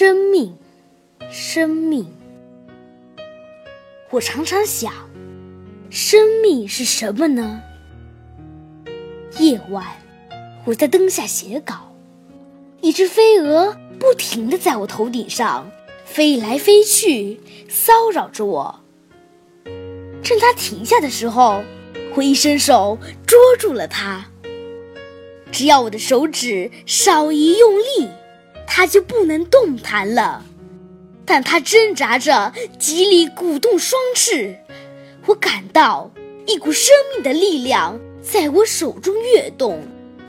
生命，生命。我常常想，生命是什么呢？夜晚，我在灯下写稿，一只飞蛾不停地在我头顶上飞来飞去，骚扰着我。趁它停下的时候，我一伸手捉住了它。只要我的手指稍一用力，它就不能动弹了。但它挣扎着，极力鼓动双翅，我感到一股生命的力量在我手中跃动，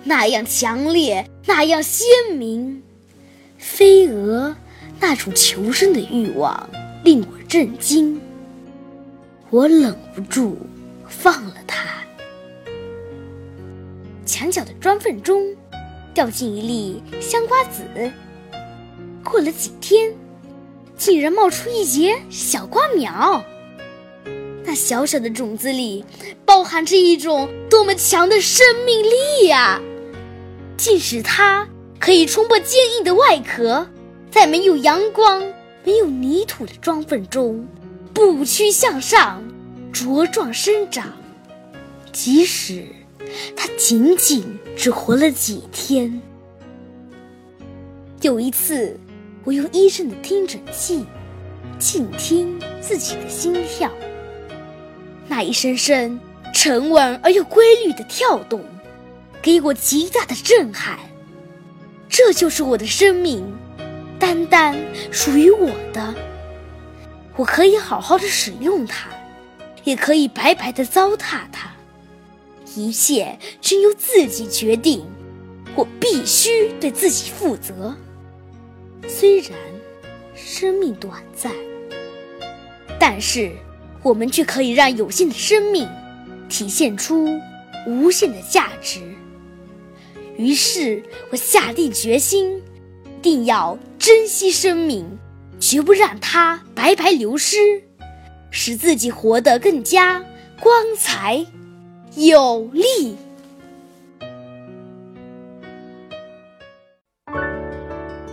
那样强烈，那样鲜明。飞蛾那种求生的欲望令我震惊，我忍不住放了它。墙角的砖缝中掉进一粒香瓜子，过了几天，竟然冒出一节小瓜苗。那小小的种子里包含着一种多么强的生命力呀！竟使它可以冲破坚硬的外壳，在没有阳光、没有泥土的砖缝中不屈向上，茁壮生长。即使它仅仅只活了几天。有一次，我用医生的听诊器静听自己的心跳，那一声声沉稳而又规律的跳动，给我极大的震撼。这就是我的生命，单单属于我的。我可以好好的使用它，也可以白白的糟蹋它。一切均由自己决定，我必须对自己负责。虽然生命短暂，但是我们却可以让有限的生命体现出无限的价值。于是我下定决心，定要珍惜生命，绝不让它白白流失，使自己活得更加光彩有力。